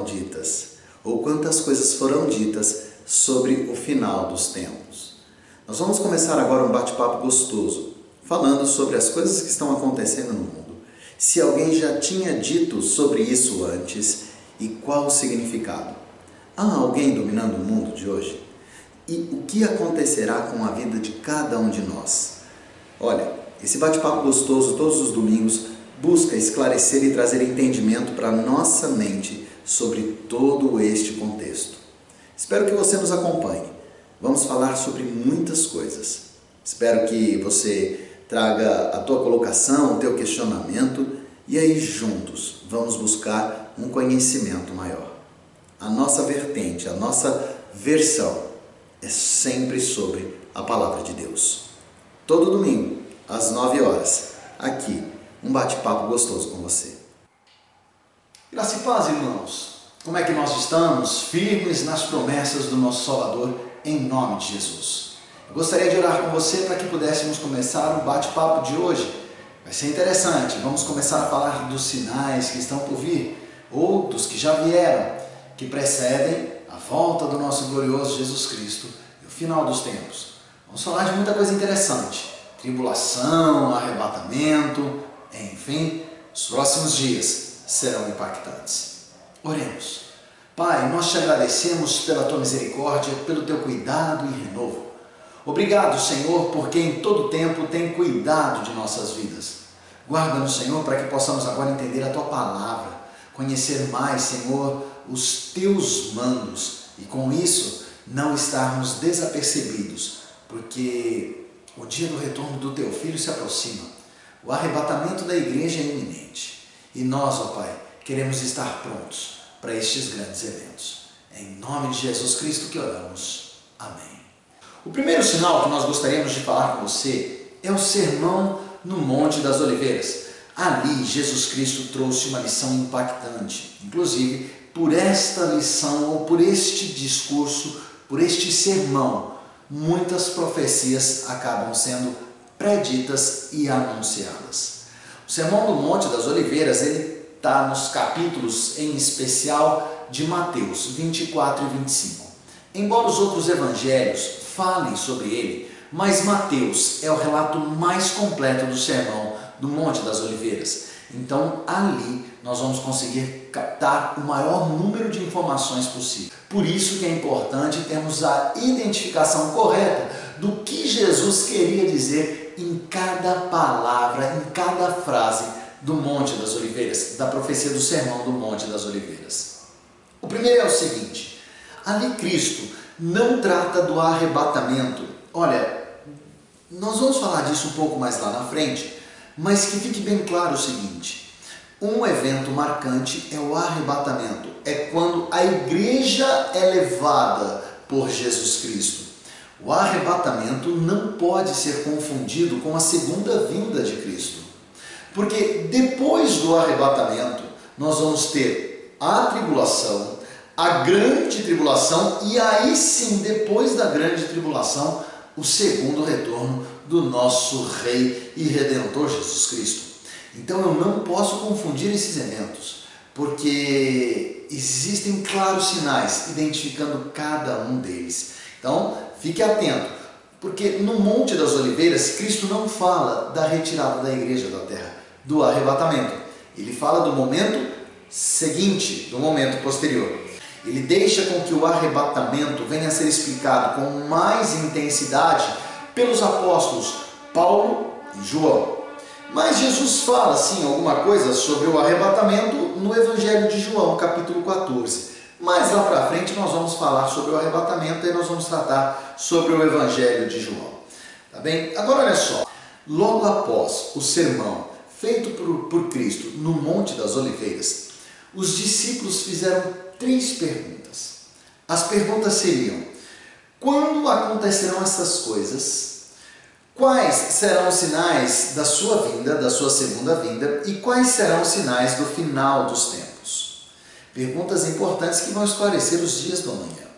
foram ditas, ou quantas coisas foram ditas sobre o final dos tempos. Nós vamos começar agora um bate-papo gostoso, falando sobre as coisas que estão acontecendo no mundo. Se alguém já tinha dito sobre isso antes e qual o significado. Há alguém dominando o mundo de hoje? E o que acontecerá com a vida de cada um de nós? Olha, esse bate-papo gostoso todos os domingos busca esclarecer e trazer entendimento para nossa mente sobre todo este contexto. Espero que você nos acompanhe. Vamos falar sobre muitas coisas. Espero que você traga a tua colocação, o teu questionamento e aí juntos vamos buscar um conhecimento maior. A nossa vertente, a nossa versão é sempre sobre a palavra de Deus. Todo domingo, às 9 horas, aqui, um bate-papo gostoso com você. Graça e paz, irmãos. Como é que nós estamos? Firmes nas promessas do nosso Salvador, em nome de Jesus. Eu gostaria de orar com você para que pudéssemos começar o bate-papo de hoje. Vai ser interessante. Vamos começar a falar dos sinais que estão por vir, ou dos que já vieram, que precedem a volta do nosso glorioso Jesus Cristo e o final dos tempos. Vamos falar de muita coisa interessante: tribulação, arrebatamento, enfim, os próximos dias serão impactantes. Oremos. Pai, nós te agradecemos pela tua misericórdia, pelo teu cuidado e renovo. Obrigado, Senhor, porque em todo tempo tem cuidado de nossas vidas. Guarda-nos, Senhor, para que possamos agora entender a tua palavra, conhecer mais, Senhor, os teus mandos e com isso não estarmos desapercebidos, porque o dia do retorno do teu filho se aproxima. O arrebatamento da igreja é iminente. E nós, ó Pai, queremos estar prontos para estes grandes eventos. Em nome de Jesus Cristo que oramos. Amém. O primeiro sinal que nós gostaríamos de falar com você é o sermão no Monte das Oliveiras. Ali, Jesus Cristo trouxe uma lição impactante. Inclusive, por esta lição ou por este discurso, por este sermão, muitas profecias acabam sendo preditas e anunciadas. O Sermão do Monte das Oliveiras, ele está nos capítulos, em especial, de Mateus 24 e 25. Embora os outros evangelhos falem sobre ele, mas Mateus é o relato mais completo do sermão do Monte das Oliveiras. Então, ali nós vamos conseguir captar o maior número de informações possível. Por isso que é importante termos a identificação correta do que Jesus queria dizer em cada palavra, em cada frase do Monte das Oliveiras, da profecia do sermão do Monte das Oliveiras. O primeiro é o seguinte: ali Cristo não trata do arrebatamento. Olha, nós vamos falar disso um pouco mais lá na frente, mas que fique bem claro o seguinte: um evento marcante é o arrebatamento, é quando a igreja é levada por Jesus Cristo. O arrebatamento não pode ser confundido com a segunda vinda de Cristo, porque depois do arrebatamento nós vamos ter a tribulação, a grande tribulação e aí sim, depois da grande tribulação, o segundo retorno do nosso Rei e Redentor Jesus Cristo. Então eu não posso confundir esses eventos, porque existem claros sinais identificando cada um deles. Então fique atento, porque no Monte das Oliveiras Cristo não fala da retirada da igreja da terra, do arrebatamento. Ele fala do momento seguinte, do momento posterior. Ele deixa com que o arrebatamento venha a ser explicado com mais intensidade pelos apóstolos Paulo e João. Mas Jesus fala sim alguma coisa sobre o arrebatamento no Evangelho de João, capítulo 14. Mais lá para frente nós vamos falar sobre o arrebatamento e nós vamos tratar sobre o Evangelho de João. Tá bem? Agora olha só. Logo após o sermão feito por, por Cristo no Monte das Oliveiras, os discípulos fizeram três perguntas. As perguntas seriam: quando acontecerão essas coisas? Quais serão os sinais da sua vinda, da sua segunda vinda, e quais serão os sinais do final dos tempos? Perguntas importantes que vão esclarecer os dias do amanhã.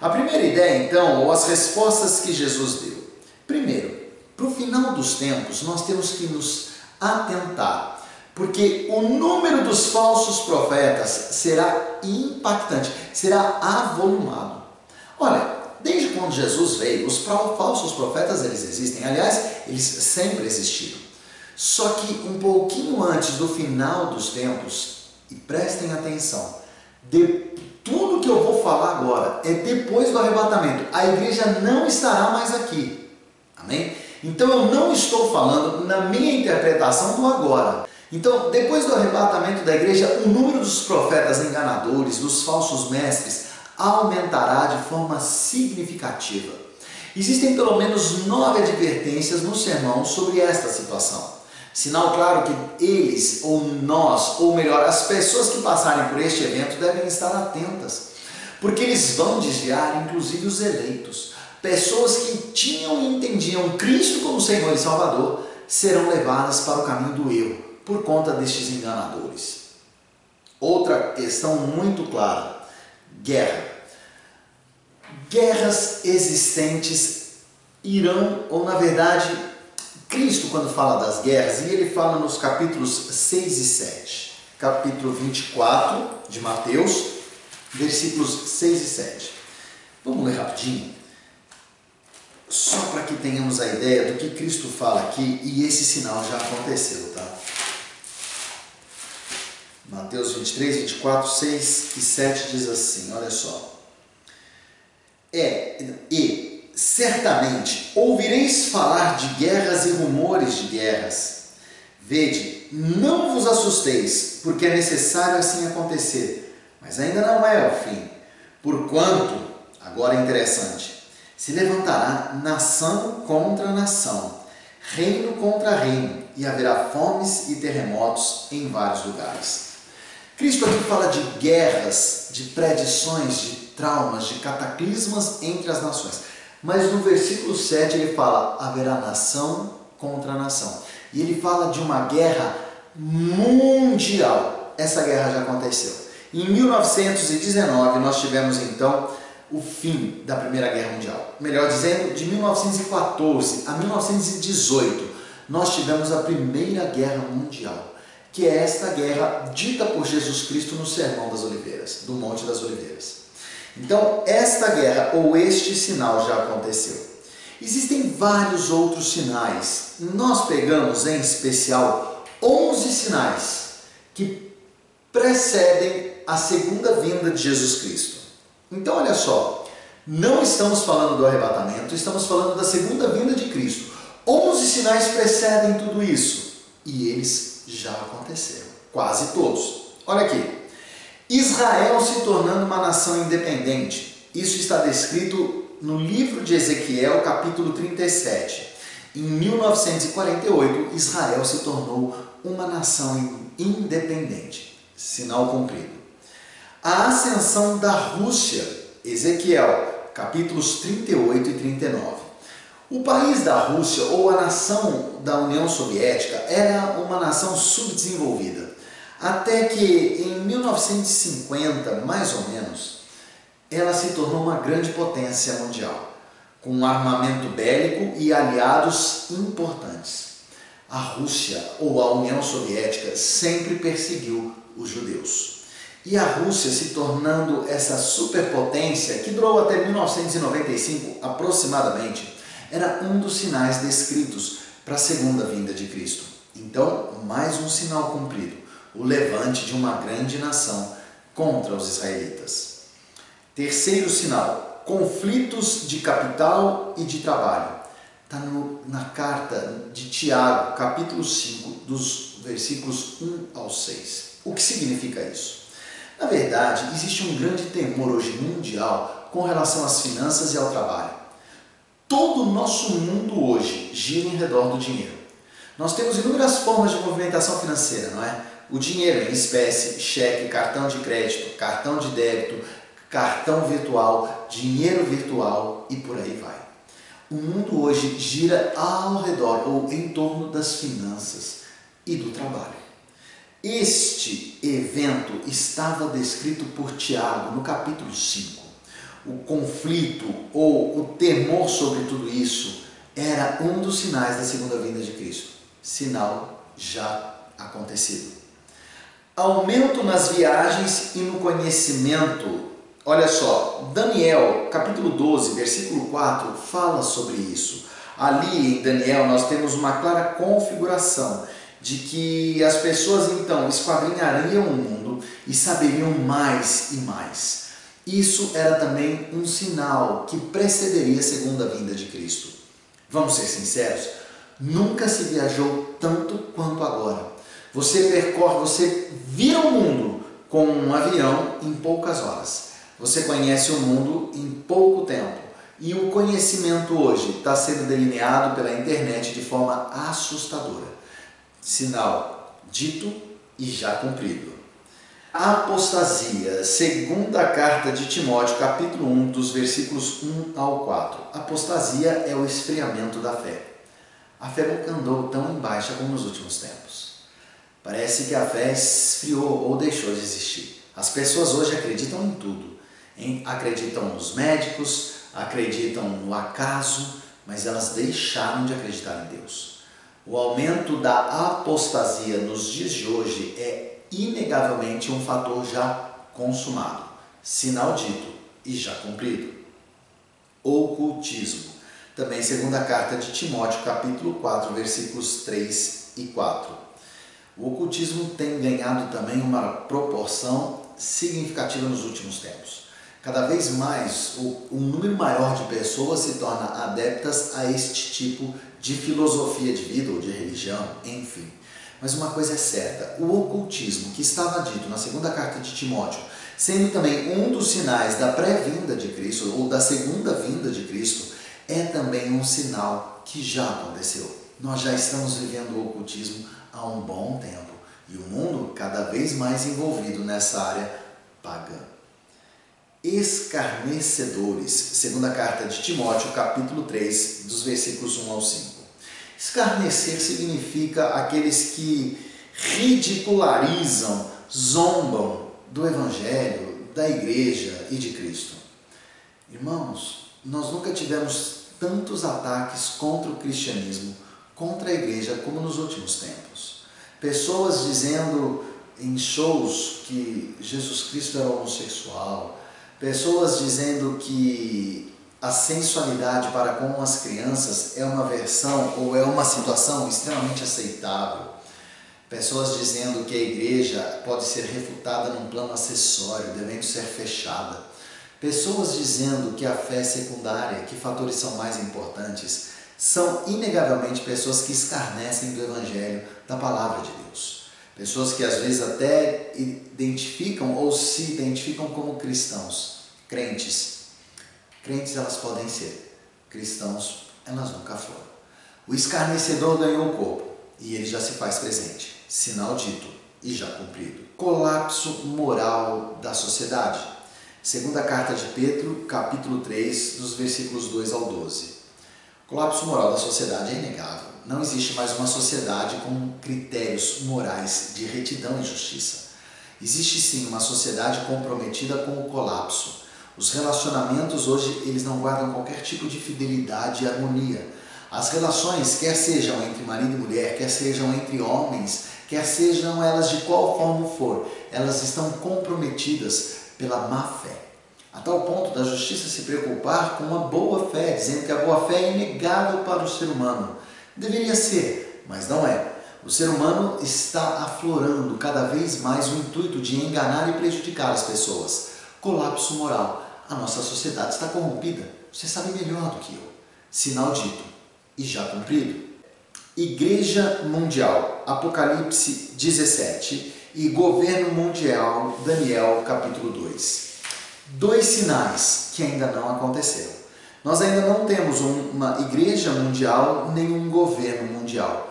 A primeira ideia, então, ou as respostas que Jesus deu. Primeiro, para o final dos tempos, nós temos que nos atentar, porque o número dos falsos profetas será impactante, será avolumado. Olha, desde quando Jesus veio, os falsos profetas eles existem, aliás, eles sempre existiram. Só que um pouquinho antes do final dos tempos, e prestem atenção, de, tudo que eu vou falar agora é depois do arrebatamento. A igreja não estará mais aqui. Amém? Então eu não estou falando na minha interpretação do agora. Então, depois do arrebatamento da igreja, o número dos profetas enganadores, dos falsos mestres, aumentará de forma significativa. Existem pelo menos nove advertências no sermão sobre esta situação. Sinal claro que eles, ou nós, ou melhor, as pessoas que passarem por este evento devem estar atentas, porque eles vão desviar inclusive os eleitos. Pessoas que tinham e entendiam Cristo como Senhor e Salvador serão levadas para o caminho do erro por conta destes enganadores. Outra questão muito clara: guerra. Guerras existentes irão, ou na verdade, Cristo, quando fala das guerras, e ele fala nos capítulos 6 e 7, capítulo 24 de Mateus, versículos 6 e 7. Vamos ler rapidinho? Só para que tenhamos a ideia do que Cristo fala aqui, e esse sinal já aconteceu, tá? Mateus 23, 24, 6 e 7 diz assim: olha só. É, e certamente ouvireis falar de guerras e rumores de guerras. Vede, não vos assusteis, porque é necessário assim acontecer, mas ainda não é o fim. Porquanto, agora é interessante, se levantará nação contra nação, reino contra reino, e haverá fomes e terremotos em vários lugares. Cristo aqui fala de guerras, de predições, de traumas, de cataclismas entre as nações. Mas no versículo 7 ele fala: haverá nação contra nação. E ele fala de uma guerra mundial. Essa guerra já aconteceu. Em 1919 nós tivemos então o fim da Primeira Guerra Mundial. Melhor dizendo, de 1914 a 1918, nós tivemos a Primeira Guerra Mundial, que é esta guerra dita por Jesus Cristo no Sermão das Oliveiras, do Monte das Oliveiras. Então, esta guerra ou este sinal já aconteceu. Existem vários outros sinais. Nós pegamos em especial 11 sinais que precedem a segunda vinda de Jesus Cristo. Então, olha só, não estamos falando do arrebatamento, estamos falando da segunda vinda de Cristo. 11 sinais precedem tudo isso e eles já aconteceram, quase todos. Olha aqui. Israel se tornando uma nação independente. Isso está descrito no livro de Ezequiel, capítulo 37. Em 1948, Israel se tornou uma nação independente. Sinal cumprido. A ascensão da Rússia, Ezequiel, capítulos 38 e 39. O país da Rússia, ou a nação da União Soviética, era uma nação subdesenvolvida. Até que em 1950, mais ou menos, ela se tornou uma grande potência mundial, com um armamento bélico e aliados importantes. A Rússia ou a União Soviética sempre perseguiu os judeus. E a Rússia se tornando essa superpotência que durou até 1995 aproximadamente, era um dos sinais descritos para a segunda vinda de Cristo. Então, mais um sinal cumprido o levante de uma grande nação contra os israelitas. Terceiro sinal: conflitos de capital e de trabalho. Está na carta de Tiago, capítulo 5, dos versículos 1 ao 6. O que significa isso? Na verdade, existe um grande temor hoje mundial com relação às finanças e ao trabalho. Todo o nosso mundo hoje gira em redor do dinheiro. Nós temos inúmeras formas de movimentação financeira, não é? O dinheiro em espécie, cheque, cartão de crédito, cartão de débito, cartão virtual, dinheiro virtual e por aí vai. O mundo hoje gira ao redor ou em torno das finanças e do trabalho. Este evento estava descrito por Tiago no capítulo 5. O conflito ou o temor sobre tudo isso era um dos sinais da segunda vinda de Cristo. Sinal já acontecido. Aumento nas viagens e no conhecimento. Olha só, Daniel, capítulo 12, versículo 4, fala sobre isso. Ali em Daniel nós temos uma clara configuração de que as pessoas então esquadrinhariam o mundo e saberiam mais e mais. Isso era também um sinal que precederia a segunda vinda de Cristo. Vamos ser sinceros, nunca se viajou tanto quanto agora. Você percorre, você vira o mundo com um avião em poucas horas. Você conhece o mundo em pouco tempo. E o conhecimento hoje está sendo delineado pela internet de forma assustadora. Sinal dito e já cumprido. Apostasia, segunda carta de Timóteo, capítulo 1, dos versículos 1 ao 4. Apostasia é o esfriamento da fé. A fé nunca andou tão em baixa como nos últimos tempos. Parece que a fé esfriou ou deixou de existir. As pessoas hoje acreditam em tudo. Em, acreditam nos médicos, acreditam no acaso, mas elas deixaram de acreditar em Deus. O aumento da apostasia nos dias de hoje é inegavelmente um fator já consumado, sinal dito e já cumprido. Ocultismo. Também segunda carta de Timóteo, capítulo 4, versículos 3 e 4. O ocultismo tem ganhado também uma proporção significativa nos últimos tempos. Cada vez mais, um número maior de pessoas se torna adeptas a este tipo de filosofia de vida ou de religião, enfim. Mas uma coisa é certa: o ocultismo, que estava dito na segunda carta de Timóteo, sendo também um dos sinais da pré-vinda de Cristo ou da segunda vinda de Cristo, é também um sinal que já aconteceu. Nós já estamos vivendo o ocultismo há um bom tempo e o mundo cada vez mais envolvido nessa área pagã. Escarnecedores, segunda carta de Timóteo, capítulo 3, dos versículos 1 ao 5. Escarnecer significa aqueles que ridicularizam, zombam do Evangelho, da igreja e de Cristo. Irmãos, nós nunca tivemos tantos ataques contra o cristianismo, contra a igreja, como nos últimos tempos. Pessoas dizendo em shows que Jesus Cristo era homossexual, pessoas dizendo que a sensualidade para com as crianças é uma versão ou é uma situação extremamente aceitável. Pessoas dizendo que a igreja pode ser refutada num plano acessório, devendo ser fechada. Pessoas dizendo que a fé é secundária, que fatores são mais importantes, são inegavelmente pessoas que escarnecem do Evangelho, da palavra de Deus. Pessoas que às vezes até identificam ou se identificam como cristãos, crentes, Crentes elas podem ser, cristãos elas nunca foram. O escarnecedor ganhou o corpo e ele já se faz presente, sinal dito e já cumprido. Colapso moral da sociedade. Segunda carta de Pedro, capítulo 3, dos versículos 2 ao 12. Colapso moral da sociedade é inegável. Não existe mais uma sociedade com critérios morais de retidão e justiça. Existe sim uma sociedade comprometida com o colapso os relacionamentos hoje eles não guardam qualquer tipo de fidelidade e harmonia. As relações, quer sejam entre marido e mulher, quer sejam entre homens, quer sejam elas de qual forma for, elas estão comprometidas pela má fé. A tal ponto da justiça se preocupar com uma boa fé, dizendo que a boa fé é inegável para o ser humano. Deveria ser, mas não é. O ser humano está aflorando cada vez mais o intuito de enganar e prejudicar as pessoas. Colapso moral a nossa sociedade está corrompida. Você sabe melhor do que eu. Sinal dito e já cumprido. Igreja Mundial, Apocalipse 17 e Governo Mundial, Daniel capítulo 2. Dois sinais que ainda não aconteceram. Nós ainda não temos uma igreja mundial nem um governo mundial.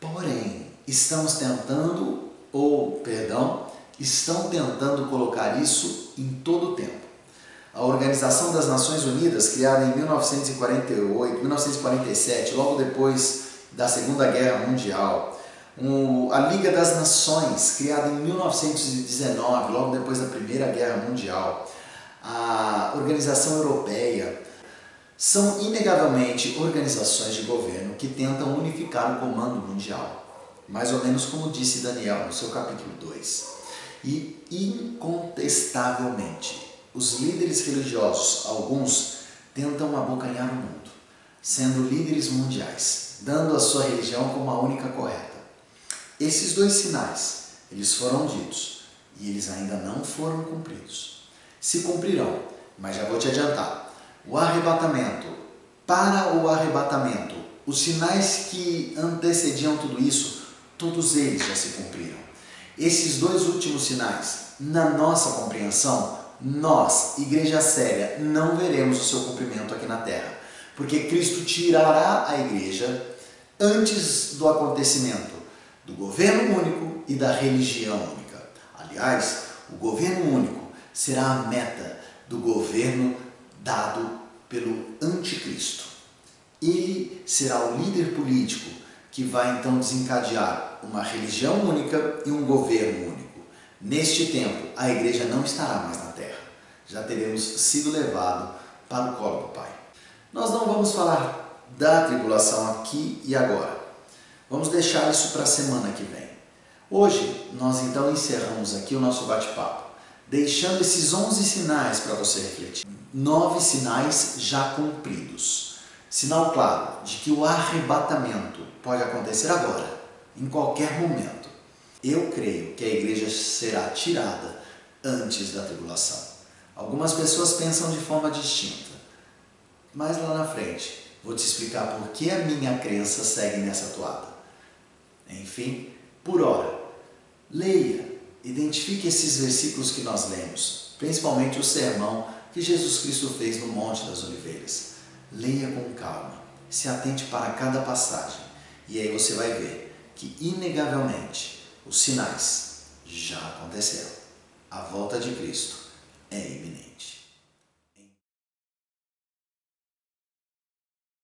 Porém, estamos tentando, ou, perdão, estão tentando colocar isso em todo o tempo. A Organização das Nações Unidas, criada em 1948, 1947, logo depois da Segunda Guerra Mundial, a Liga das Nações, criada em 1919, logo depois da Primeira Guerra Mundial, a Organização Europeia, são inegavelmente organizações de governo que tentam unificar o comando mundial, mais ou menos como disse Daniel no seu capítulo 2. E incontestavelmente, os líderes religiosos, alguns, tentam abocanhar o mundo, sendo líderes mundiais, dando a sua religião como a única correta. Esses dois sinais, eles foram ditos e eles ainda não foram cumpridos. Se cumprirão, mas já vou te adiantar. O arrebatamento, para o arrebatamento, os sinais que antecediam tudo isso, todos eles já se cumpriram. Esses dois últimos sinais, na nossa compreensão, nós, igreja séria, não veremos o seu cumprimento aqui na terra, porque Cristo tirará a igreja antes do acontecimento do governo único e da religião única. Aliás, o governo único será a meta do governo dado pelo anticristo. Ele será o líder político que vai então desencadear uma religião única e um governo único. Neste tempo, a igreja não estará mais na terra. Já teremos sido levado para o colo do Pai. Nós não vamos falar da tribulação aqui e agora. Vamos deixar isso para a semana que vem. Hoje, nós então encerramos aqui o nosso bate-papo, deixando esses 11 sinais para você refletir. Nove sinais já cumpridos. Sinal claro de que o arrebatamento pode acontecer agora, em qualquer momento. Eu creio que a igreja será tirada antes da tribulação. Algumas pessoas pensam de forma distinta, mas lá na frente vou te explicar por que a minha crença segue nessa toada. Enfim, por hora, leia, identifique esses versículos que nós lemos, principalmente o sermão que Jesus Cristo fez no Monte das Oliveiras. Leia com calma, se atente para cada passagem, e aí você vai ver que, inegavelmente, os sinais já aconteceram. A volta de Cristo é iminente.